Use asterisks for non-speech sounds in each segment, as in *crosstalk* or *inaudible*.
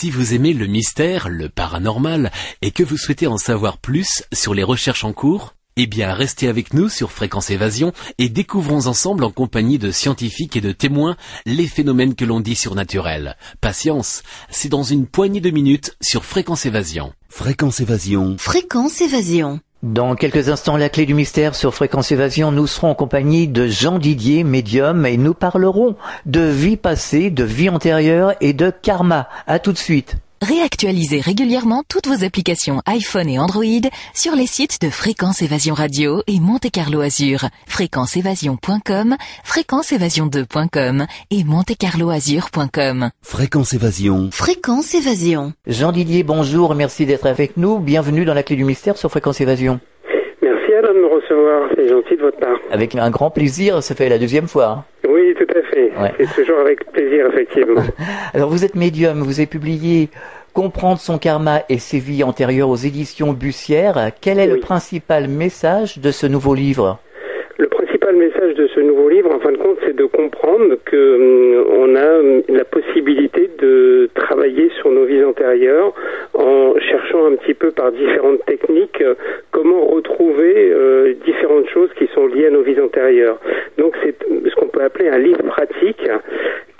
Si vous aimez le mystère, le paranormal, et que vous souhaitez en savoir plus sur les recherches en cours, eh bien, restez avec nous sur Fréquence Évasion et découvrons ensemble en compagnie de scientifiques et de témoins les phénomènes que l'on dit surnaturels. Patience, c'est dans une poignée de minutes sur Fréquence Évasion. Fréquence Évasion. Fréquence Évasion. Dans quelques instants, la clé du mystère sur Fréquence Évasion, nous serons en compagnie de Jean Didier, médium, et nous parlerons de vie passée, de vie antérieure et de karma. À tout de suite. Réactualisez régulièrement toutes vos applications iPhone et Android sur les sites de Fréquence Évasion Radio et Monte Carlo Azur, fréquenceévasion.com, fréquenceévasion2.com et montecarloazur.com. Fréquence Évasion. Fréquence Évasion. Jean Didier, bonjour, merci d'être avec nous. Bienvenue dans la clé du mystère sur Fréquence Évasion. Merci Alain de me recevoir, c'est gentil de votre part. Avec un grand plaisir, ça fait la deuxième fois. hein. Oui, tout à fait. Ouais. C'est toujours avec plaisir, effectivement. *laughs* Alors vous êtes médium, vous avez publié Comprendre son karma et ses vies antérieures aux éditions Bussière. Quel est le principal message de ce nouveau livre? Principal message de ce nouveau livre, en fin de compte, c'est de comprendre que hum, on a hum, la possibilité de travailler sur nos vies antérieures en cherchant un petit peu par différentes techniques euh, comment retrouver euh, différentes choses qui sont liées à nos vies antérieures. Donc c'est ce qu'on peut appeler un livre pratique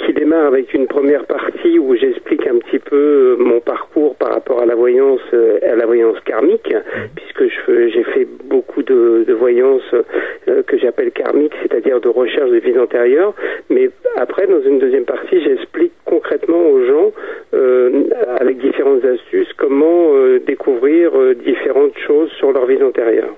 qui démarre avec une première partie où j'explique un petit peu euh, mon parcours par rapport à la voyance, euh, à la voyance karmique, puisque je fais- j'ai fait beaucoup de, de voyances euh, que j'appelle karmiques, c'est-à-dire de recherche de vies antérieures. Mais après, dans une deuxième partie, j'explique concrètement aux gens, euh, avec différentes astuces, comment euh, découvrir euh, différentes choses sur leur vie antérieure.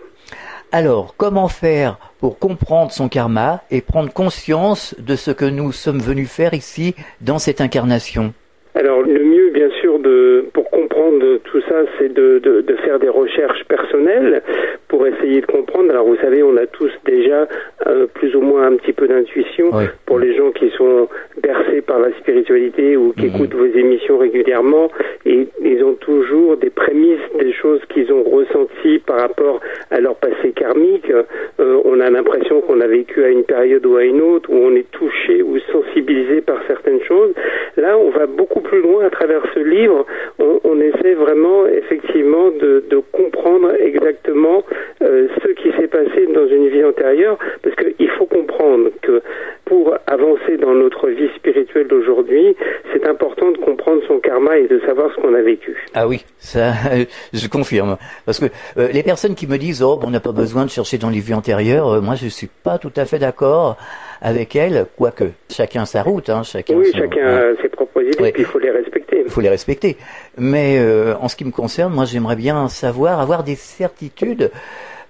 Alors, comment faire pour comprendre son karma et prendre conscience de ce que nous sommes venus faire ici dans cette incarnation? Alors le mieux, bien sûr, de, pour comprendre tout ça, c'est de, de, de faire des recherches personnelles pour essayer de comprendre. Alors vous savez, on a tous déjà euh, plus ou moins un petit peu d'intuition Oui. pour les gens qui sont bercés par la spiritualité ou qui Mhm. écoutent vos émissions régulièrement et ils ont toujours des prémices, des choses qu'ils ont ressenties par rapport à leur passé karmique. Euh, on a l'impression qu'on a vécu à une période ou à une autre où on est touché ou sensibilisé par certaines choses. Là, on va beaucoup plus loin à travers ce livre. On, essaie vraiment, effectivement, de, comprendre exactement euh, ce qui s'est passé dans une vie antérieure, parce qu'il faut comprendre que pour avancer dans notre vie spirituelle d'aujourd'hui, c'est important de comprendre son karma et de savoir ce qu'on a vécu. Ah oui, ça, *laughs* je confirme. Parce que euh, les personnes qui me disent oh, on n'a pas besoin de chercher dans les vies antérieures, euh, moi je suis pas tout à fait d'accord avec elles, quoique chacun sa route, hein, chacun. Oui, son- chacun a ses propres idées, puis il faut les respecter. Il faut les respecter. Mais euh, en ce qui me concerne, moi j'aimerais bien savoir, avoir des certitudes,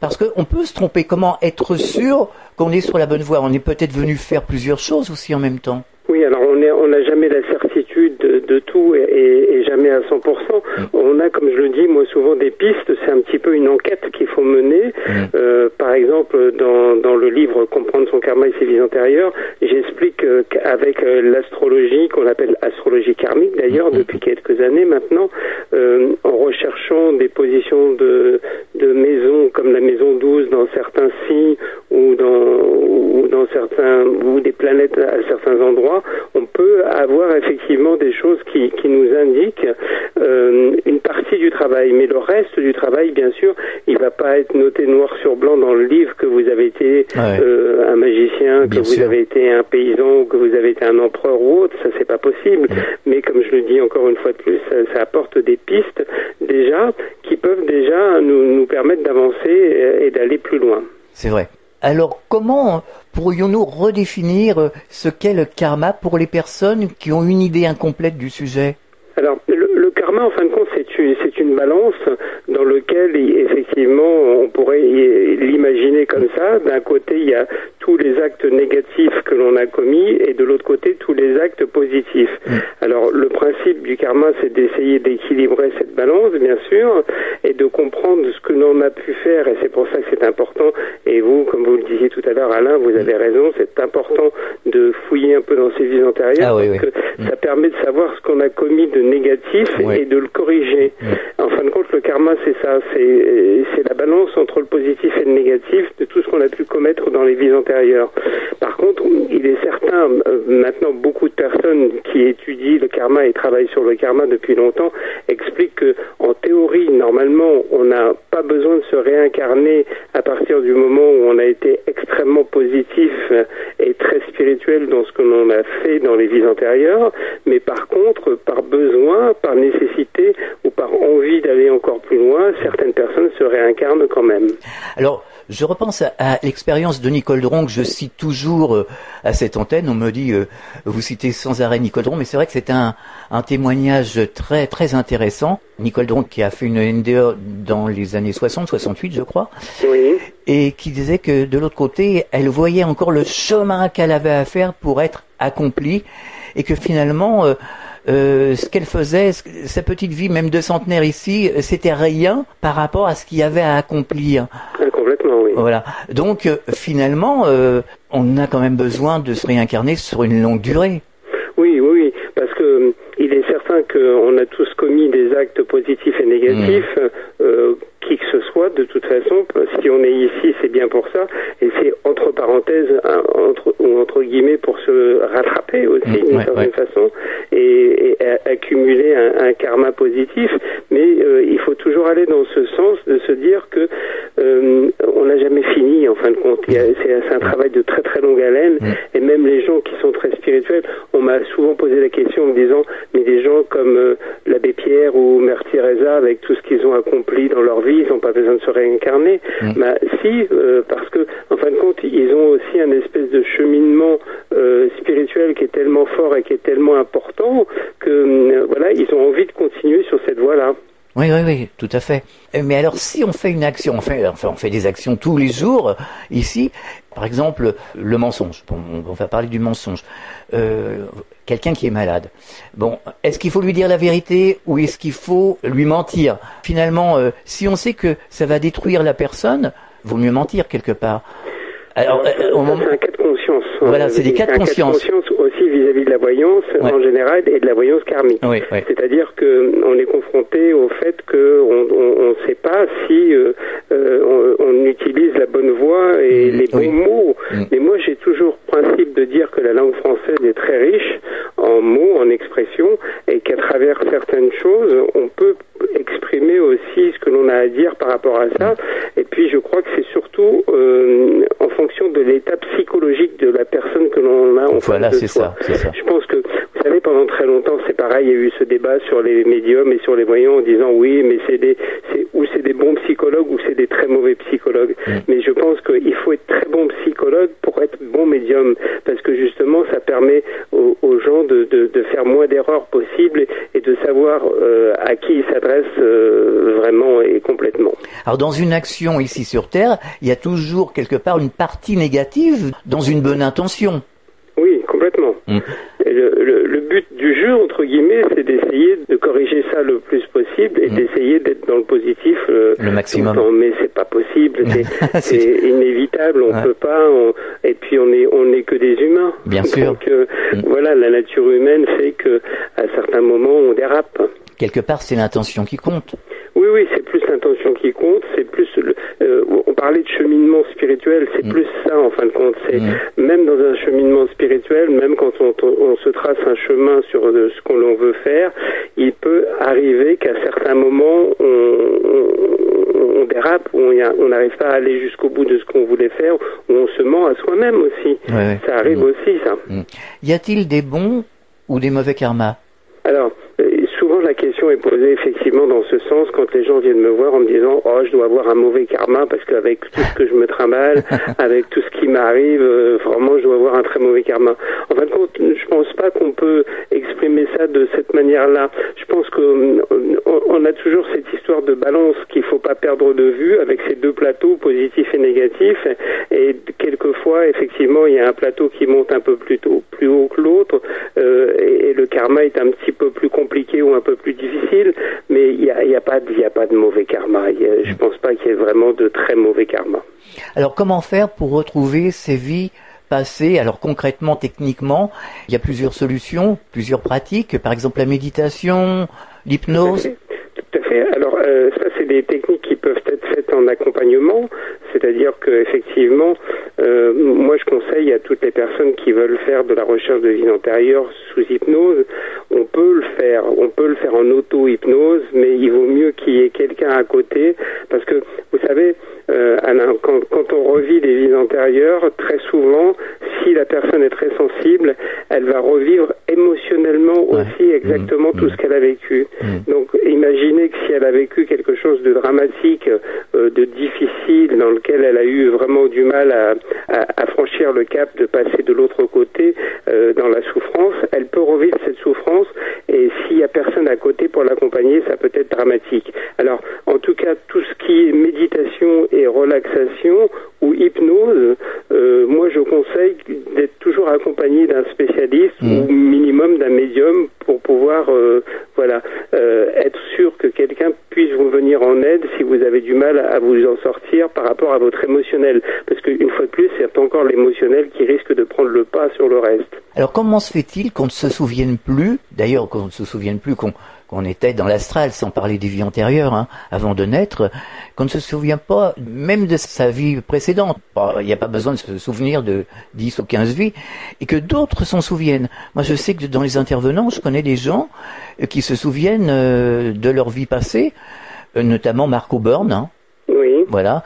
parce qu'on peut se tromper. Comment être sûr qu'on est sur la bonne voie? On est peut-être venu faire plusieurs choses aussi en même temps. Oui, alors on n'a jamais la certitude de, tout et, jamais à 100%. On a, comme je le dis, moi souvent des pistes. C'est un petit peu une enquête qu'il faut mener. Euh, par exemple, dans, dans le livre Comprendre son karma et ses vies antérieures, j'explique euh, qu'avec euh, l'astrologie, qu'on appelle astrologie karmique d'ailleurs depuis quelques années maintenant, euh, en recherchant des positions de, de maisons comme la maison 12 dans certains signes ou dans, ou dans certains ou des planètes à certains endroits, on peut avoir effectivement des choses qui, qui nous indiquent euh, une partie du travail, mais le reste du travail, bien sûr, il va pas être noté noir sur blanc dans le livre que vous avez été Ouais. euh, un magicien, Bien que vous avez été un paysan, que vous avez été un empereur ou autre, ça c'est pas possible. Mais comme je le dis encore une fois de plus, ça, ça apporte des pistes déjà qui peuvent déjà nous, nous permettre d'avancer et, et d'aller plus loin. C'est vrai. Alors comment pourrions-nous redéfinir euh, ce qu'est le karma pour les personnes qui ont une idée incomplète du sujet? Alors, le, le karma, en fin de compte, c'est une, c'est une balance dans lequel, effectivement, on pourrait l'imaginer comme ça. D'un côté, il y a tous les actes négatifs que l'on a commis et de l'autre côté, tous les actes positifs. Alors, le principe du karma, c'est d'essayer d'équilibrer cette balance, bien sûr, et de comprendre ce que l'on a pu faire. Et c'est pour ça que c'est important. Et vous, comme vous le disiez tout à l'heure, Alain, vous avez raison, c'est important de fouiller un peu dans ses vies antérieures Ah oui, parce oui. que ça permet de savoir ce qu'on a commis de négatif Oui. et de le corriger. En fin de compte, le karma, c'est ça, c'est c'est la balance entre le positif et le négatif de tout ce qu'on a pu commettre dans les vies antérieures. Par contre, il est certain, euh, maintenant, beaucoup de personnes qui étudient le karma et travaillent sur le karma depuis longtemps expliquent que, en théorie, normalement, on n'a pas besoin de se réincarner à partir du moment où on a été extrêmement positif et très spirituel dans ce que l'on a fait dans les vies antérieures, mais par contre, par besoin, par nécessité par envie d'aller encore plus loin, certaines personnes se réincarnent quand même. Alors, je repense à, à l'expérience de Nicole Dron que je cite toujours euh, à cette antenne. On me dit, euh, vous citez sans arrêt Nicole Dron, mais c'est vrai que c'est un, un témoignage très très intéressant. Nicole Dron qui a fait une NDE dans les années 60, 68 je crois, Oui. et qui disait que de l'autre côté, elle voyait encore le chemin qu'elle avait à faire pour être accomplie, et que finalement, euh, euh, ce qu'elle faisait, sa petite vie, même de centenaire ici, euh, c'était rien par rapport à ce qu'il y avait à accomplir. Ah, complètement, oui. Voilà. Donc euh, finalement, euh, on a quand même besoin de se réincarner sur une longue durée. Oui, oui, parce que il est certain qu'on a tous commis des actes positifs et négatifs, euh, qui que ce soit, de toute façon. Si on est ici, c'est bien pour ça, et c'est entre parenthèses, un- entre ou entre guillemets, pour se rattraper aussi Mm, d'une ouais, certaine ouais. façon et, et a- accumuler un, un karma positif. Mais euh, il faut toujours aller dans ce sens de se dire que euh, on n'a jamais fini en fin de compte. Il y a- C'est c'est un travail de très très longue haleine Mm. et même les gens qui sont très spirituels, on m'a souvent posé la question en me disant mais des gens comme euh, l'abbé Pierre ou Mère Teresa avec tout ce qu'ils ont accompli dans leur vie, ils n'ont pas besoin de se réincarner. Mm. Bah si, euh, parce que en fin de compte, ils ont aussi un espèce de cheminement euh, spirituel qui est tellement fort et qui est tellement important que euh, voilà, ils ont envie de continuer sur cette voie-là. Oui, oui, oui, tout à fait. Mais alors, si on fait une action, on fait, enfin, on fait des actions tous les jours ici. Par exemple, le mensonge. Bon, on va parler du mensonge. Euh, Quelqu'un qui est malade. Bon, est-ce qu'il faut lui dire la vérité ou est-ce qu'il faut lui mentir? Finalement, euh, si on sait que ça va détruire la personne, vaut mieux mentir quelque part. Alors, euh, au moment- c'est un cas de conscience. Voilà, c'est des cas de conscience. aussi vis-à-vis de la voyance Ouais. en général et de la voyance karmique. Oui, oui. C'est-à-dire que on est confronté au fait que on on- on ne sait pas si euh, euh, on, on utilise la bonne voie et Mm, les bons oui. mots. Mm. Mais moi, j'ai toujours principe de dire que la langue française est très riche en mots, en expressions, et qu'à travers certaines choses, on peut exprimer aussi ce que l'on a à dire par rapport à ça. Et puis, je crois que c'est surtout euh, en fonction de l'état psychologique de la personne que l'on a en Voilà, face de soi. Je pense que, vous savez, pendant très longtemps, c'est pareil, il y a eu ce débat sur les médiums et sur les voyants en disant oui, mais c'est des, c'est, ou c'est des bons psychologues ou c'est des très mauvais psychologues. Mm. Mais je pense qu'il faut être très bon psychologue pour être bon médium, parce que justement, ça permet aux, aux gens de, de, de faire moins d'erreurs possibles et, et de savoir euh, à qui ils s'adressent euh, vraiment et complètement. Alors dans une action ici sur Terre, il y a toujours quelque part une partie négative dans une bonne intention. Complètement. Mm. Le, le- le but du jeu, entre guillemets, c'est d'essayer de corriger ça le plus possible et Mm. d'essayer d'être dans le positif euh, Le maximum. temps. Mais c'est pas possible, c'est, *laughs* c'est inévitable, on Ouais. peut pas. on- et puis on est on n'est que des humains. Bien sûr. Donc euh, Mm. voilà, la nature humaine fait que à certains moments on dérape. Quelque part, c'est l'intention qui compte. Oui, oui, c'est plus l'intention qui compte, c'est plus le, euh, parlait de cheminement spirituel, c'est Mm. plus ça en fin de compte. C'est Mm. même dans un cheminement spirituel, même quand on, on se trace un chemin sur euh, ce qu'on veut faire, il peut arriver qu'à certains moments on, on- on dérape, on n'arrive pas à aller jusqu'au bout de ce qu'on voulait faire, ou on se ment à soi-même aussi. Ouais. Ça arrive Mm. aussi, ça. Y a-t-il des bons ou des mauvais karmas? Alors, la question est posée effectivement dans ce sens quand les gens viennent me voir en me disant oh je dois avoir un mauvais karma parce qu'avec tout ce que je me trimballe, *laughs* avec tout ce qui m'arrive, euh, vraiment je dois avoir un très mauvais karma. En fin de compte, je pense pas qu'on peut exprimer ça de cette manière-là. Je pense qu'on on a toujours cette histoire de balance qu'il faut pas perdre de vue avec ces deux plateaux positifs et négatifs. Et quelquefois, effectivement, il y a un plateau qui monte un peu plus tôt, plus haut que l'autre, euh, et, et le karma est un petit peu plus compliqué ou un peu plus difficile. Mais il n'y a, il y a pas, de- il y a pas de mauvais karma. A- je pense pas qu'il y ait vraiment de très mauvais karma. Alors comment faire pour retrouver ces vies passées? Alors concrètement, techniquement, il y a plusieurs solutions, plusieurs pratiques, par exemple la méditation, l'hypnose. Tout à fait. Alors, euh, ça, c'est des techniques qui peuvent être faites en accompagnement. C'est-à-dire que effectivement, euh, moi je conseille à toutes les personnes qui veulent faire de la recherche de vie antérieure sous hypnose, peut le faire, on peut le faire en auto-hypnose, mais il vaut mieux qu'il y ait quelqu'un à côté, parce que vous savez, euh, Alain, quand, quand, on revit des vies antérieures, très souvent, si la personne est très sensible, elle va revivre émotionnellement aussi exactement Mmh. tout ce qu'elle a vécu. Mmh. Donc imaginez que si elle a vécu quelque chose de dramatique, euh, de difficile, dans lequel elle a eu vraiment du mal à, à, à franchir le cap de passer de l'autre côté euh, dans la souffrance, elle peut revivre cette souffrance et s'il y a personne à côté pour l'accompagner, ça peut être dramatique. Alors en tout cas, tout ce qui est méditation et relaxation ou hypnose, euh, moi je conseille d'être toujours accompagné d'un spécialiste Mmh. ou minimum d'un médium pour pouvoir euh, voilà euh, être sûr que quelqu'un puisse vous venir en aide si vous avez du mal à vous en sortir par rapport à votre émotionnel parce qu'une fois de plus c'est encore l'émotionnel qui risque de prendre le pas sur le reste. Alors comment se fait-il qu'on ne se souvienne plus, d'ailleurs qu'on ne se souvienne plus qu'on qu'on était dans l'astral, sans parler des vies antérieures, hein, avant de naître, qu'on ne se souvient pas même de sa vie précédente. Il n'y a pas besoin de se souvenir de 10 ou 15 vies, et que d'autres s'en souviennent. Moi, je sais que dans les intervenants, je connais des gens euh, qui se souviennent euh, de leur vie passée, euh, notamment Marc Auburn, hein, Oui. voilà.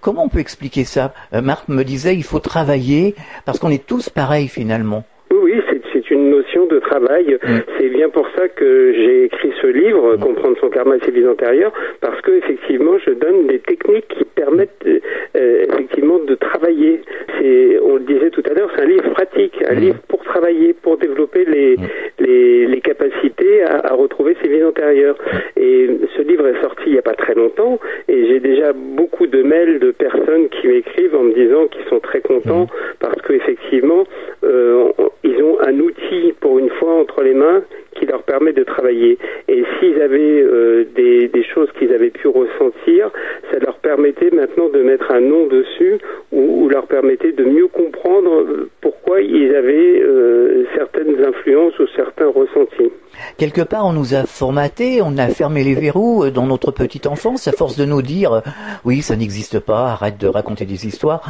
Comment on peut expliquer ça? Euh, Marc me disait, il faut travailler, parce qu'on est tous pareils finalement. Oui, c'est une notion de travail. Mm. C'est bien pour ça que j'ai écrit ce livre, Comprendre son karma et ses vies antérieures, parce que effectivement, je donne des techniques qui permettent euh, euh, effectivement de travailler. C'est, on le disait tout à l'heure, c'est un livre pratique, un Mm. livre pour travailler, pour développer les les, les capacités à, à retrouver ses vies antérieures. Et ce livre est sorti il n'y a pas très longtemps, et j'ai déjà beaucoup de mails de personnes qui m'écrivent en me disant qu'ils sont très contents parce qu'effectivement, euh, on- ils ont un outil pour une entre les mains qui leur permet de travailler. Et s'ils avaient euh, des, des choses qu'ils avaient pu ressentir, ça leur permettait maintenant de mettre un nom dessus ou, ou leur permettait de mieux comprendre euh, pourquoi ils avaient euh, certaines influences ou certains ressentis. Quelque part, on nous a formaté, on a fermé les verrous dans notre petite enfance, à force de nous dire, oui, ça n'existe pas, arrête de raconter des histoires.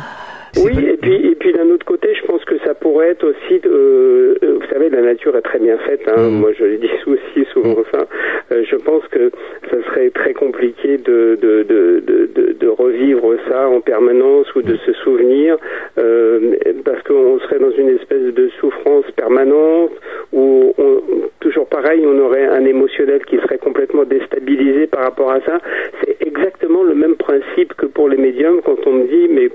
Oui, et puis, et puis d'un autre côté, je pense que ça pourrait être aussi, euh, euh, vous savez, la nature est très bien faite. Hein, Mhm. Moi, je le dis *laughs* aussi souvent ça. Euh, je pense que ça serait très compliqué de, de, de, de, de- de revivre ça en permanence ou de se souvenir, euh, parce qu'on serait dans une espèce de souffrance permanente où on, toujours pareil, on aurait un émotionnel qui serait complètement déstabilisé par rapport à ça. C'est exactement le même principe que pour les médiums quand on me dit mais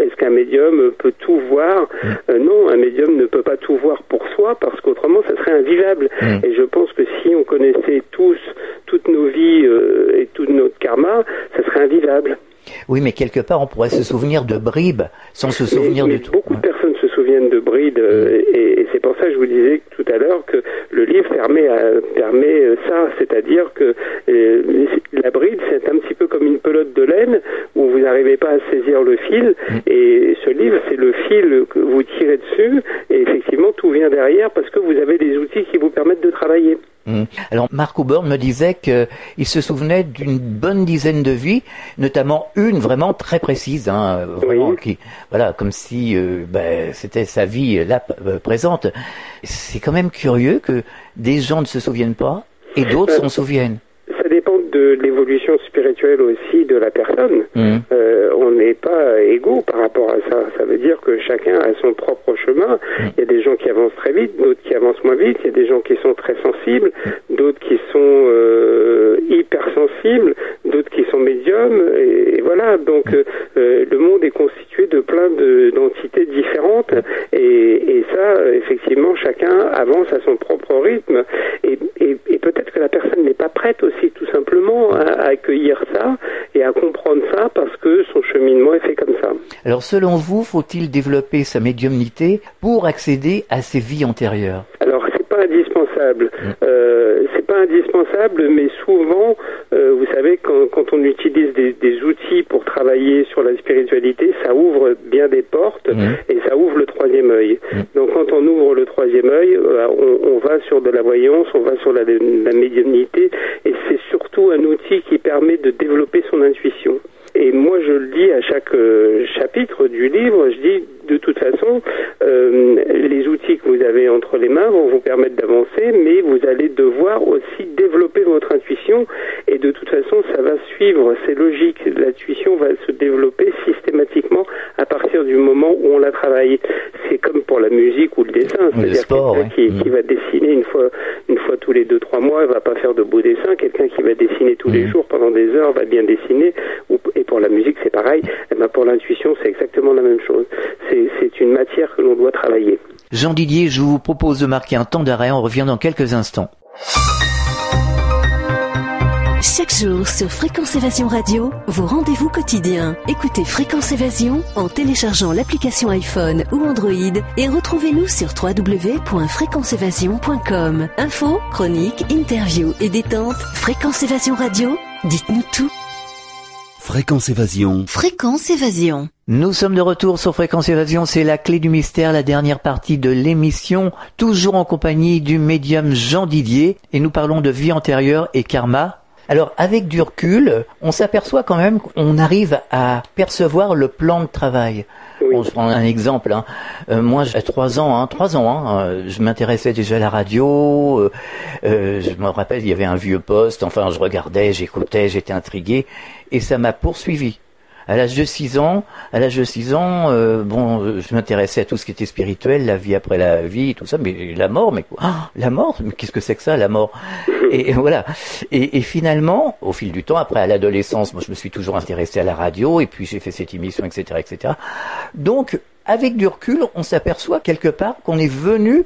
est-ce qu'un médium peut tout voir? Euh, Non, un médium ne peut pas tout voir pour soi parce qu'autrement ça serait invivable. Mm. Et je pense que si on connaissait tous toutes nos vies euh, et tout notre karma, ça serait invivable. Oui, mais quelque part, on pourrait se souvenir de bribes sans se souvenir mais, mais de tout. Beaucoup de personnes se souviennent de Bride euh, et, et c'est pour ça que je vous disais tout à l'heure que le livre permet, à- permet ça, c'est-à-dire que euh, la bride c'est un petit peu comme une pelote de laine où vous n'arrivez pas à saisir le fil et ce livre c'est le fil que vous tirez dessus et effectivement tout vient derrière parce que vous avez des outils qui vous permettent de travailler. Mm. Alors, Marc Auburn me disait qu'il se souvenait d'une bonne dizaine de vies, notamment une vraiment très précise, hein, vraiment, Oui. qui, voilà, comme si euh, ben, c'était sa vie euh, là euh, présente. C'est quand même curieux que des gens ne se souviennent pas et d'autres s'en *laughs* souviennent. De l'évolution spirituelle aussi de la personne. Mm. Euh, on n'est pas égaux par rapport à ça. Ça veut dire que chacun a son propre chemin. Il y a des gens qui avancent très vite, d'autres qui avancent moins vite. Il y a des gens qui sont très sensibles, d'autres qui sont euh, hypersensibles, d'autres qui sont médiums. Et, et voilà. Donc euh, le monde est constitué de plein de- d'entités différentes. Et, et ça, effectivement, chacun avance à son propre rythme. Et, que la personne n'est pas prête aussi, tout simplement, à, à accueillir ça et à comprendre ça parce que son cheminement est fait comme ça. Alors, selon vous, faut-il développer sa médiumnité pour accéder à ses vies antérieures? Alors c'est pas indispensable, euh, c'est pas indispensable, mais souvent, euh, vous savez, quand, quand on utilise des, des outils pour travailler sur la spiritualité, ça ouvre bien des portes et ça ouvre le troisième œil. Donc quand on ouvre le troisième œil, euh, on, on va sur de la voyance, on va sur la, la médiumnité, et c'est surtout un outil qui permet de développer son intuition. Et, moi, je le dis à chaque euh, chapitre du livre, je dis de toute façon, euh, les outils que vous avez entre les mains vont vous permettre d'avancer, mais vous allez devoir aussi développer votre intuition, et de toute façon, ça va suivre, c'est logique, l'intuition va se développer systématiquement à partir du moment où on la travaille. C'est comme pour la musique ou le dessin, c'est-à-dire quelqu'un ouais. qui, va dessiner une fois, une fois tous les deux trois mois, va pas faire de beaux dessins. Quelqu'un qui va dessiner tous les Mhm. jours pendant des heures va bien dessiner. Et pour la musique, c'est pareil. Eh ben, pour l'intuition, c'est exactement la même chose. C'est c'est une matière que l'on doit travailler. Jean Didier, je vous propose de marquer un temps d'arrêt. On revient dans quelques instants. Chaque jour sur Fréquence Évasion Radio, vos rendez-vous quotidiens. Écoutez Fréquence Évasion en téléchargeant l'application iPhone ou Android et retrouvez-nous sur www.fréquenceévasion.com. Infos, chroniques, interviews et détente. Fréquence Évasion Radio, dites-nous tout. Fréquence Évasion. Fréquence Évasion. Nous sommes de retour sur Fréquence Évasion, c'est la clé du mystère, la dernière partie de l'émission, toujours en compagnie du médium Jean Didier, et nous parlons de vie antérieure et karma. Alors avec du recul, on s'aperçoit quand même qu'on arrive à percevoir le plan de travail. Oui. Bon, je prends un exemple. hein. Euh, moi, j'ai trois ans, hein, trois ans. Hein, euh, je m'intéressais déjà à la radio. euh, je me rappelle, il y avait un vieux poste. Enfin, je regardais, j'écoutais, j'étais intrigué, et ça m'a poursuivi. À l'âge de 6 ans, à l'âge de 6 ans, euh, bon, euh, je m'intéressais à tout ce qui était spirituel, la vie après la vie, tout ça, mais la mort, mais quoi Ah, La mort, mais qu'est-ce que c'est que ça, la mort *laughs* et, voilà. Et, et finalement, au fil du temps, après à l'adolescence, moi je me suis toujours intéressé à la radio, et puis j'ai fait cette émission, etc., etc. Donc, avec du recul, on s'aperçoit quelque part qu'on est venu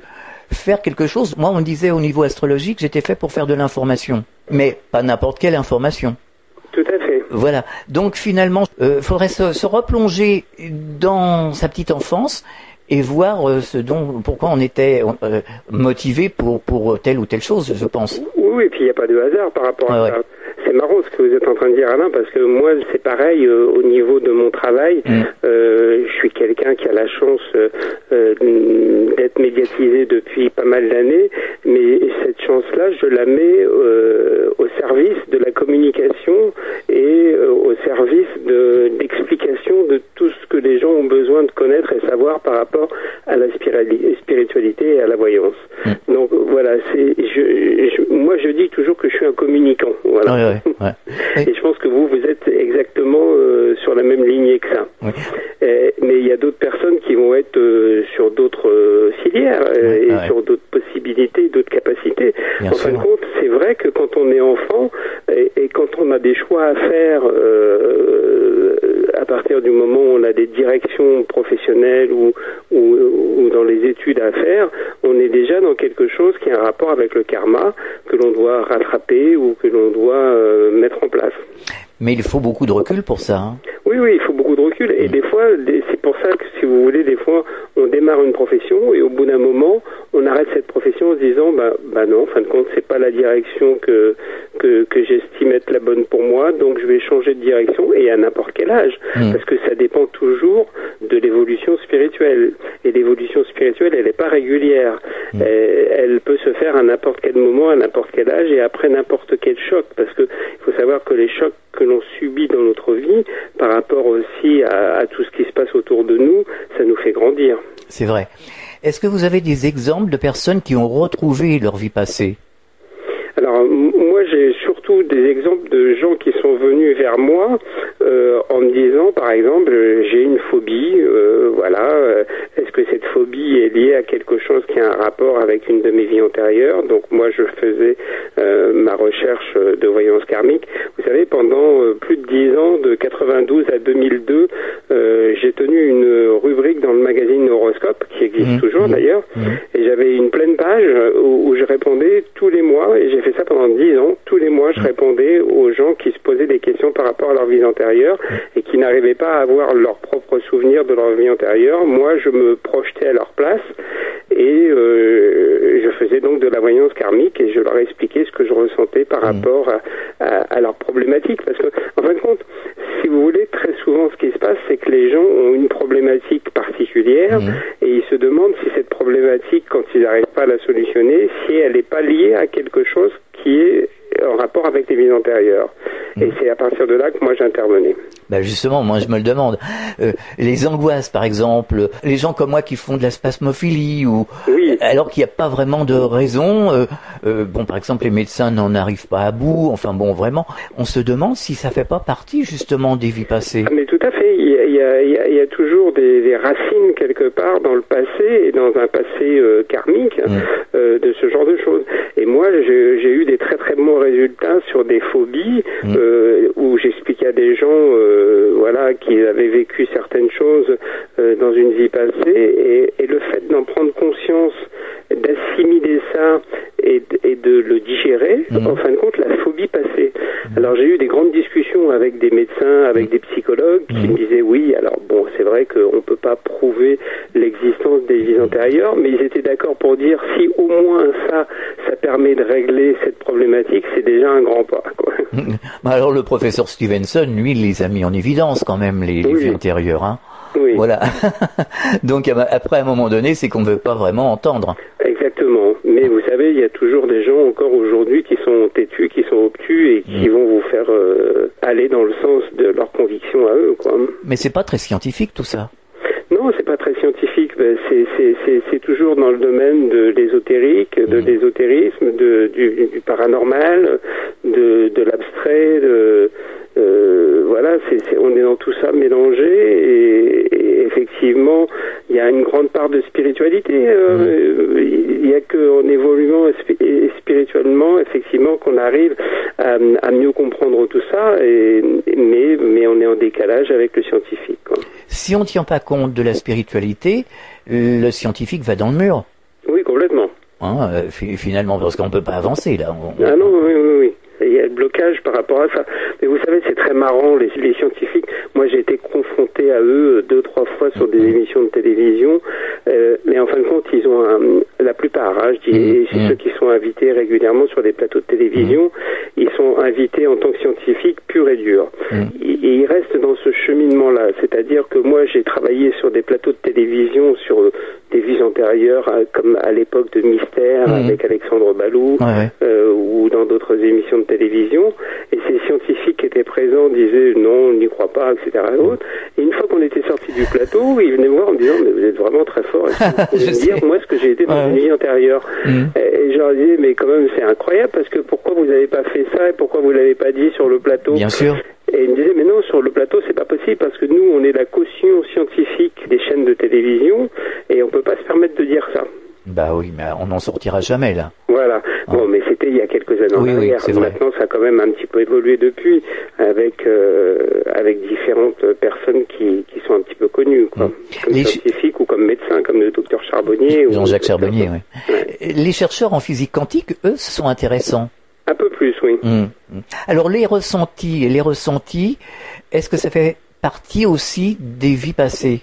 faire quelque chose. Moi, on disait au niveau astrologique, j'étais fait pour faire de l'information, mais pas n'importe quelle information. Tout à fait. Voilà. Donc finalement, euh, faudrait se, se replonger dans sa petite enfance et voir euh, ce dont, pourquoi on était euh, motivé pour pour telle ou telle chose, je pense. Oui, et puis il n'y a pas de hasard par rapport à Ouais, ça. Marrant ce que vous êtes en train de dire, Alain, parce que moi, c'est pareil euh, au niveau de mon travail. Mm. Euh, je suis quelqu'un qui a la chance euh, d'être médiatisé depuis pas mal d'années, mais cette chance-là, je la mets au service de la communication et au service de d'explication de tout ce que les gens ont besoin de connaître et savoir par rapport à la spiritualité et à la voyance. Mm. Donc voilà, c'est je, je- moi je dis toujours que je suis un communicant. Voilà. Ouais, ouais, ouais. Et je pense que vous, vous êtes exactement euh, sur la même lignée que ça. Mais il y a d'autres personnes qui vont être euh, sur d'autres euh, filières Ouais, et ouais. sur d'autres possibilités, d'autres capacités. Bien en fin de compte, c'est vrai que quand on est enfant et, et quand on a des choix à faire à partir du moment où on a des directions professionnelles ou, ou, ou dans les études à faire, on est déjà dans quelque chose qui a un rapport avec le karma que l'on doit rattraper ou que l'on doit mettre en place. Mais il faut beaucoup de recul pour ça. hein. Oui, oui, il faut beaucoup de recul. Et des fois, c'est pour ça que, si vous voulez, des fois, on démarre une profession et au bout d'un moment, on arrête cette profession en se disant, bah, bah non, en fin de compte, c'est pas la direction que, que, que j'estime être la bonne pour moi, donc je vais changer de direction et à n'importe quel âge. Mm. Parce que ça dépend toujours de l'évolution spirituelle. Et l'évolution spirituelle, elle n'est pas régulière. Mm. Euh, elle peut se faire à n'importe quel moment, à n'importe quel âge et après n'importe quel choc. Parce que il faut savoir que les chocs que l'on subit dans notre vie, par rapport aussi à, à tout ce qui se passe autour de nous, ça nous fait grandir. C'est vrai. Est-ce que vous avez des exemples de personnes qui ont retrouvé leur vie passée? Alors surtout des exemples de gens qui sont venus vers moi euh, en me disant par exemple euh, j'ai une phobie, euh, voilà, est-ce que cette phobie est liée à quelque chose qui a un rapport avec une de mes vies antérieures? Donc moi je faisais ma recherche de voyance karmique. Vous savez pendant euh, plus de 10 ans, de 92 à 2002, euh, j'ai tenu une rubrique dans le magazine Horoscope qui existe Mhm. toujours d'ailleurs. Et j'avais une pleine page euh, où, où je répondais tous les mois, et j'ai fait ça pendant dix ans. Tous les mois, je répondais aux gens qui se posaient des questions par rapport à leur vie antérieure et qui n'arrivaient pas à avoir leurs propres souvenirs de leur vie antérieure. Moi, je me projetais à leur place et euh, faisais donc de la voyance karmique et je leur expliquais ce que je ressentais par rapport à, à, à leurs problématiques. Parce que, en fin de compte, si vous voulez, très souvent, ce qui se passe, c'est que les gens ont une problématique particulière Mhm. et ils se demandent si cette problématique, quand ils n'arrivent pas à la solutionner, si elle n'est pas liée à quelque chose qui est en rapport avec les vies antérieures. Et c'est à partir de là que moi j'intervenais. Ben justement, moi je me le demande. Euh, les angoisses, par exemple, les gens comme moi qui font de la spasmophilie, ou Oui. alors qu'il n'y a pas vraiment de raison. euh, euh, bon, par exemple, les médecins n'en arrivent pas à bout. Enfin bon, vraiment, on se demande si ça fait pas partie justement des vies passées. Ah, mais tout à fait. Il y a, il y a- il y a- il y a toujours des, des racines quelque part dans le passé et dans un passé euh, karmique Mm. euh, de ce genre de choses. Et moi, j'ai eu des très très bons résultats sur des phobies Mm. où j'expliquais à des gens, voilà, qui avaient vécu certaines choses dans une vie passée et, et le fait d'en prendre conscience, d'assimiler ça et, de le digérer, Mhm. en fin de compte, la phobie passée. Alors j'ai eu des grandes discussions avec des médecins, avec des psychologues qui Mhm. me disaient oui, alors bon, c'est vrai qu'on ne peut pas prouver l'existence des vies antérieures, mais ils étaient d'accord pour dire si au moins ça, ça permet de régler cette problématique, c'est déjà un grand pas. Quoi. Bah, Alors le professeur Stevenson, lui, il les a mis en évidence quand même les, les Oui. vies antérieures. Hein. Oui, Voilà. *laughs* Donc après, à un moment donné, c'est qu'on ne veut pas vraiment entendre. Exactement. Mais vous savez, il y a toujours des gens encore aujourd'hui qui sont têtus, qui sont obtus et qui Mhm. vont vous faire euh, aller dans le sens de leurs convictions à eux. Quoi. Mais c'est pas très scientifique tout ça. Non, c'est pas très scientifique. Ben, C'est, toujours dans le domaine de l'ésotérique, de Mhm. l'ésotérisme, du, du paranormal, de, de l'abstrait. De, euh, voilà, on est dans tout ça mélangé et, et effectivement, il y a une grande part de spiritualité. euh, Il y a qu'en évoluant et spirituellement, effectivement, qu'on arrive à, à mieux comprendre tout ça. Et, mais, mais on est en décalage avec le scientifique. Quoi. Si on ne tient pas compte de la spiritualité, le scientifique va dans le mur. Oui, complètement. Hein, euh, fi- finalement, parce qu'on peut pas avancer là. On- Ah non, oui, oui. Il y a le blocage par rapport à ça. Mais vous savez, c'est très marrant, les, les scientifiques. Moi, j'ai été confronté à eux deux, trois fois sur des émissions de télévision. Euh, mais en fin de compte, ils ont un, la plupart, hein, je dis, et c'est Mhm. ceux qui sont invités régulièrement sur des plateaux de télévision, ils sont invités en tant que scientifiques purs et durs. Mhm. Et, et ils restent dans ce cheminement-là. C'est-à-dire que moi, j'ai travaillé sur des plateaux de télévision sur euh, antérieures, euh, comme à l'époque de Mystère, Mhm. avec Alexandre Balou Ouais, ouais. euh, ou dans d'autres émissions de télévision, et ces scientifiques étaient présents disaient non, on n'y croit pas, etc. Et, une fois qu'on était sorti du plateau, ils venaient me voir en me disant mais vous êtes vraiment très fort, est-ce que vous *laughs* pouvez Je me dire moi ce que j'ai été dans une vie antérieure Mhm. et, et je leur disais mais quand même c'est incroyable parce que pourquoi vous n'avez pas fait ça et pourquoi vous l'avez pas dit sur le plateau Bien sûr. et il me disait, mais non, sur le plateau, c'est pas possible parce que nous, on est la caution scientifique des chaînes de télévision et on peut pas se permettre de dire ça. Bah oui, mais on n'en sortira jamais là. Voilà. C'était il y a quelques années en. Oui, arrière. vrai. Maintenant, ça a quand même un petit peu évolué depuis, avec euh, avec différentes personnes qui, qui sont un petit peu connues, quoi. Mm. Comme Les- scientifiques ou comme médecins, comme le docteur Charbonnier. ou- Jean-Jacques Charbonnier, oui. Ouais. Les chercheurs en physique quantique, eux, sont intéressants. Un peu plus, oui. Hum, hum. Alors les ressentis les ressentis, est-ce que ça fait partie aussi des vies passées?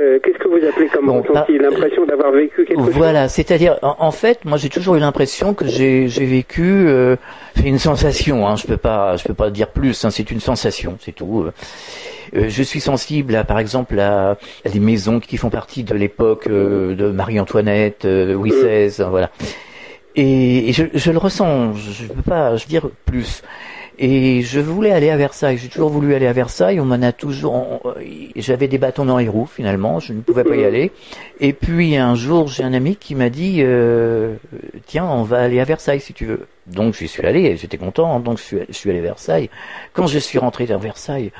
Euh, Qu'est-ce que vous appelez comme Bon, ressenti pas- L'impression d'avoir vécu quelque chose Voilà, c'est-à-dire, en, en fait, moi j'ai toujours eu l'impression que j'ai j'ai vécu, euh, c'est une sensation, hein, je peux pas, je peux pas dire plus, hein, c'est une sensation, c'est tout. Euh, je suis sensible, à, par exemple, à, à des maisons qui font partie de l'époque de Marie-Antoinette, Louis XVI, hein, voilà. Et, et je, je le ressens, je ne peux pas je veux dire plus. Et je voulais aller à Versailles, j'ai toujours voulu aller à Versailles, on m'en a toujours... J'avais des bâtons dans les roues finalement, je ne pouvais pas y aller. Et puis un jour, j'ai un ami qui m'a dit euh, Tiens, on va aller à Versailles si tu veux. Donc j'y suis allé, j'étais content, donc je suis, je suis allé à Versailles. Quand je suis rentré dans Versailles,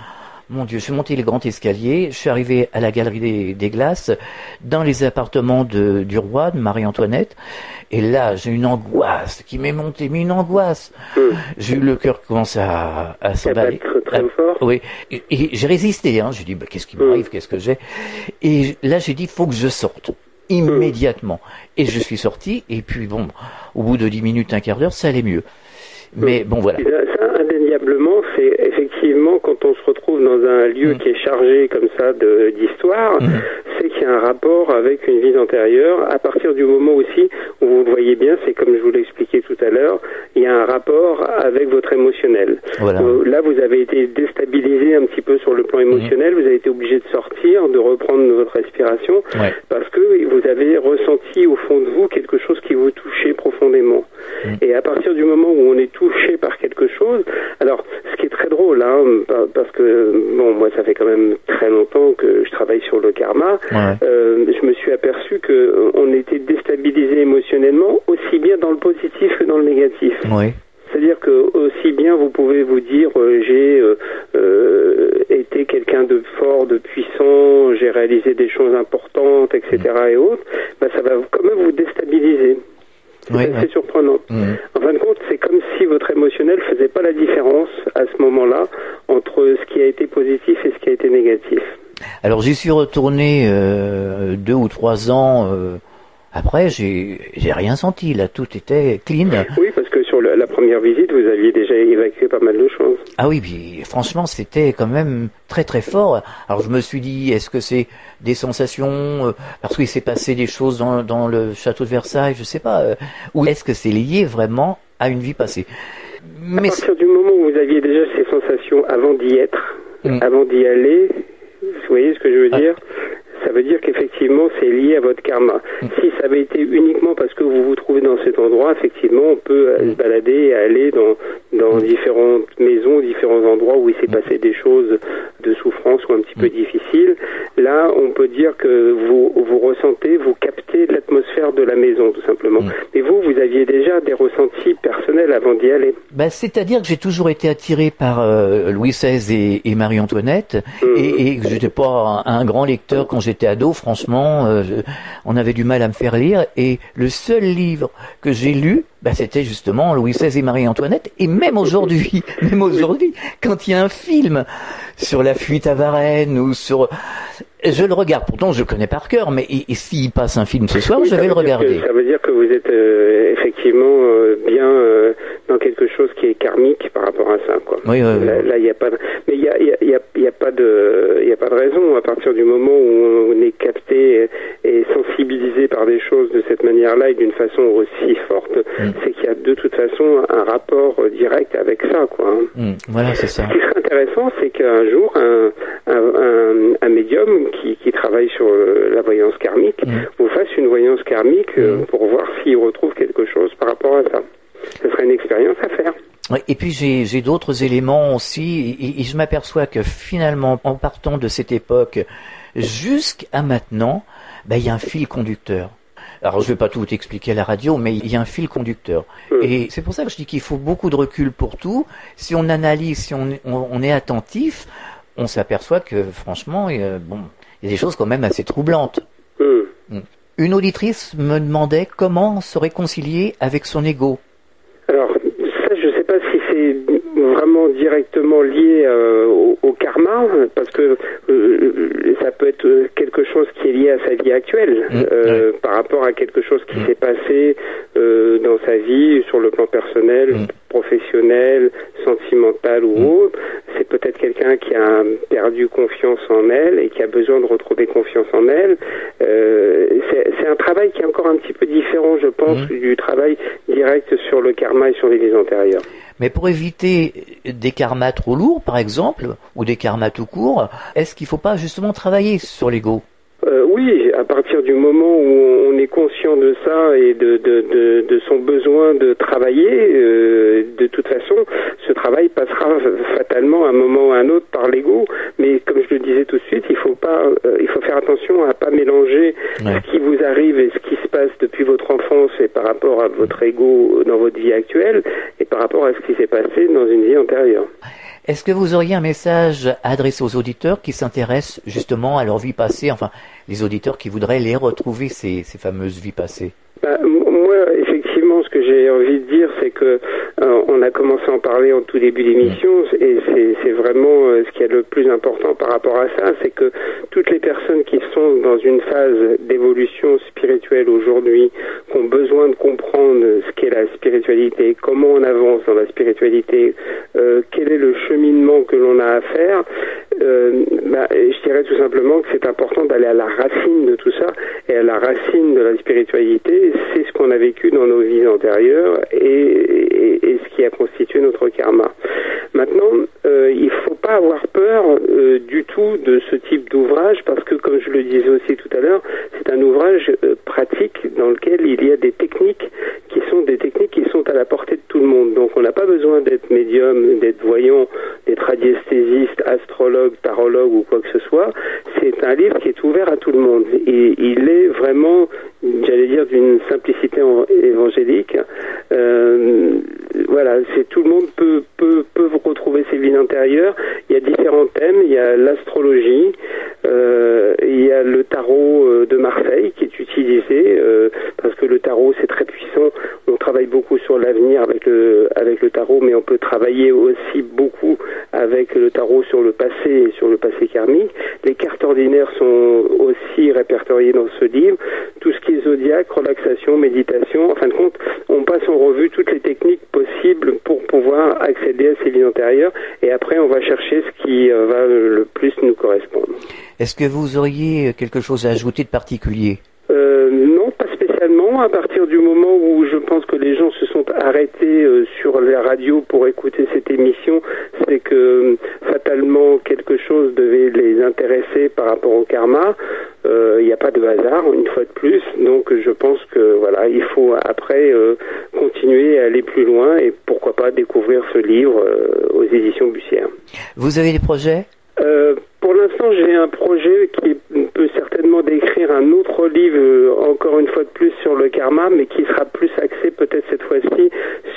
mon Dieu, je suis monté les grands escaliers, je suis arrivé à la galerie des, des glaces, dans les appartements de, du roi, de Marie-Antoinette, et là, j'ai une angoisse qui m'est montée, mais une angoisse. Hum. J'ai eu le cœur qui commence à, à s'emballer. Ah, fort. Oui, et, et j'ai résisté. Hein. J'ai dit, bah, qu'est-ce qui m'arrive, qu'est-ce que j'ai? Et là, j'ai dit, faut que je sorte immédiatement. Et je suis sorti. Et puis bon, au bout de dix minutes, un quart d'heure, ça allait mieux. Mais bon, voilà. Ça, indéniablement, c'est effectivement quand on se retrouve dans un lieu Mm. qui est chargé comme ça d'histoire, Mm. c'est qu'il y a un rapport avec une vie antérieure. À partir du moment aussi où vous le voyez bien, c'est comme je vous l'ai expliqué tout à l'heure, il y a un rapport avec votre émotionnel. Voilà. Euh, Là, vous avez été déstabilisé un petit peu sur le plan émotionnel. Vous avez été obligé de sortir, de reprendre votre respiration, Ouais. parce que vous avez ressenti au fond de vous quelque chose qui vous touchait profondément. Mm. Et à partir du moment où on est touché par quelque chose, alors ce qui est très drôle, bon, moi, ça fait quand même très longtemps que je travaille sur le karma. Euh, je me suis aperçu que euh, on était déstabilisé émotionnellement aussi bien dans le positif que dans le négatif. Ouais. C'est-à-dire que aussi bien vous pouvez vous dire Alors j'y suis retourné euh, deux ou trois ans euh, après, j'ai rien senti. Là, tout était clean. Oui, parce que sur la première visite, vous aviez déjà évacué pas mal de choses. Ah oui, puis franchement, c'était quand même très très fort. Alors je me suis dit, est-ce que c'est des sensations euh, parce qu'il s'est passé des choses dans, dans le château de Versailles, je sais pas, euh, ou est-ce que c'est lié vraiment à une vie passée? À Mais c'est- partir du moment où vous aviez déjà ces sensations avant d'y être, Mm. avant d'y aller, vous voyez ce que je veux Ah. dire ça veut dire qu'effectivement c'est lié à votre karma. Mm. Si ça avait été uniquement parce que vous vous trouvez dans cet endroit, effectivement on peut euh, Mm. se balader et aller dans, dans différentes maisons, différents endroits où il s'est passé des choses de souffrance ou un petit peu difficiles. Là on peut dire que vous, vous ressentez, vous captez l'atmosphère de la maison tout simplement. Mm. Mais vous, vous aviez déjà des ressentis personnels avant d'y aller. bah, c'est-à-dire que j'ai toujours été attiré par euh, Louis XVI et, et Marie-Antoinette, Mm. et, et que j'étais pas un, un grand lecteur quand j'étais ado. Franchement, euh, on avait du mal à me faire lire, et le seul livre que j'ai lu, bah, c'était justement Louis XVI et Marie-Antoinette. Et même aujourd'hui, *laughs* même aujourd'hui, quand il y a un film sur la fuite à Varennes ou sur, je le regarde. Pourtant, je connais par cœur, mais et, et s'il passe un film ce soir, Oui, je vais le que- regarder. ça veut dire que vous êtes euh, effectivement euh, bien euh, dans quelque chose qui est karmique par rapport à ça. Quoi. Oui. Là, il n'y a pas. De... Mais il y a, y, a, y, a, il y a pas de, il a pas de raison. À partir du moment où on est capté et sensibilisé par des choses de cette manière-là et d'une façon aussi forte, Mm. c'est qu'il y a de toute façon un rapport euh, direct avec ça, quoi. hein. Hmm, voilà, c'est ça. Ce qui serait intéressant, c'est qu'un jour, un, un, un, un médium qui, qui travaille sur euh, la voyance karmique Mm. vous fasse une voyance karmique euh, Mm. pour voir s'il retrouve quelque chose par rapport à ça. Ce serait une expérience à faire. Et puis j'ai j'ai d'autres éléments aussi, et, et je m'aperçois que finalement, en partant de cette époque jusqu'à maintenant, ben, il y a un fil conducteur. Alors je vais pas tout expliquer à la radio, mais il y a un fil conducteur. Mm. Et c'est pour ça que je dis qu'il faut beaucoup de recul pour tout. Si on analyse, si on, on, on est attentif, on s'aperçoit que franchement, euh, bon, il y a des choses quand même assez troublantes. Hmm. Une auditrice me demandait comment se réconcilier avec son ego. Alors, ça, je ne sais pas si c'est vraiment directement lié euh, au, au karma, parce que euh, ça peut être quelque chose qui est lié à sa vie actuelle, Mm, euh, par rapport à quelque chose qui Mm. s'est passé euh, dans sa vie, sur le plan personnel, Mm. professionnel, sentimental ou autre. C'est peut-être quelqu'un qui a perdu confiance en elle et qui a besoin de retrouver confiance en elle. C'est un travail qui est encore un petit peu différent, je pense, du travail direct sur le karma et sur les vies antérieures. Mais pour éviter des karmas trop lourds, par exemple, ou des karmas tout court, est-ce qu'il ne faut pas justement travailler sur l'ego? Euh, oui, à partir du moment où on est conscient de ça et de, de, de, de son besoin de travailler, euh, de toute façon, ce travail passera fatalement à un moment ou à un autre par l'ego. Mais comme je le disais tout de suite, il faut pas, euh, il faut faire attention à pas mélanger Ouais. ce qui vous arrive et ce qui se passe depuis votre enfance et par rapport à votre ego dans votre vie actuelle et par rapport à ce qui s'est passé dans une vie antérieure. Est-ce que vous auriez un message à adresser aux auditeurs qui s'intéressent justement à leur vie passée, enfin les auditeurs qui voudraient les retrouver, ces, fameuses vies passées? Moi, ce que j'ai envie de dire, c'est que euh, on a commencé à en parler en tout début d'émission, et c'est c'est vraiment euh, ce qui est le plus important par rapport à ça, c'est que toutes les personnes qui sont dans une phase d'évolution spirituelle aujourd'hui, qui ont besoin de comprendre ce qu'est la spiritualité, comment on avance dans la spiritualité, euh, quel est le cheminement que l'on a à faire, euh, bah, je dirais tout simplement que c'est important d'aller à la racine de tout ça, et à la racine de la spiritualité, c'est ce qu'on a vécu dans nos vies antérieures et, et- et ce qui a constitué notre karma. Maintenant, euh, il faut pas avoir peur euh, du tout de ce type d'ouvrage parce que, comme je le disais aussi tout à l'heure, c'est un ouvrage euh, pratique dans lequel il y a des techniques qui sont des techniques qui sont à la portée de tout le monde. Donc, on n'a pas besoin d'être médium, d'être voyant d'être radiesthésiste, astrologue, tarologue ou quoi que ce soit. C'est un livre qui est ouvert à tout le monde. Et il est vraiment, j'allais dire, d'une simplicité évangélique. Euh, voilà, c'est tout le monde peut, retrouver ses vies intérieures. Il y a différents thèmes. Il y a l'astrologie, euh, il y a le tarot euh, de Marseille qui est utilisé euh, parce que le tarot c'est très puissant. On travaille beaucoup sur l'avenir avec le avec le tarot, mais on peut travailler aussi beaucoup avec le tarot sur le passé et sur le passé karmique. Les cartes ordinaires sont aussi répertoriées dans ce livre. Tout ce qui est zodiaque, relaxation, méditation. En fin de compte, on passe en revue toutes les techniques possibles pour pouvoir accéder à ces vies antérieures. Et après, on va chercher ce qui va le plus nous correspondre. Est-ce que vous auriez quelque chose à ajouter de particulier euh, Non, pas spécialement. À partir du moment où je pense que les gens se sont arrêtés euh, sur la radio pour écouter cette émission, c'est que euh, fatalement quelque chose devait les intéresser par rapport au karma. Il n'y a pas de hasard, une fois de plus. Donc je pense que voilà, il faut après continuer à aller plus loin et pourquoi pas découvrir ce livre aux éditions Bussière. Vous avez des projets? Euh, pour l'instant, j'ai un projet qui peut certainement décrire un autre livre, euh, encore une fois de plus, sur le karma, mais qui sera plus axé peut-être cette fois-ci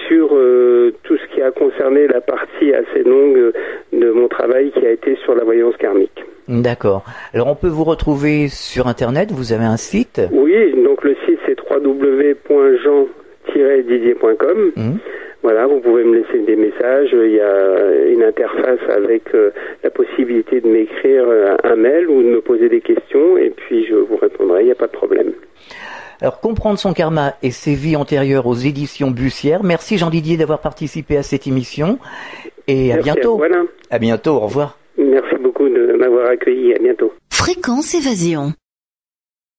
sur euh, tout ce qui a concerné la partie assez longue de mon travail qui a été sur la voyance karmique. D'accord. Alors on peut vous retrouver sur Internet, vous avez un site? Oui, donc le site c'est www.jean-didier.com. Voilà, vous pouvez me laisser des messages. Il y a une interface avec euh, la possibilité de m'écrire euh, un mail ou de me poser des questions et puis je vous répondrai. Il n'y a pas de problème. Alors, comprendre son karma et ses vies antérieures aux éditions Bussière. Merci Jean Didier d'avoir participé à cette émission et à bientôt. voilà. À bientôt. Au revoir. Merci beaucoup de m'avoir accueilli. À bientôt. Fréquence évasion.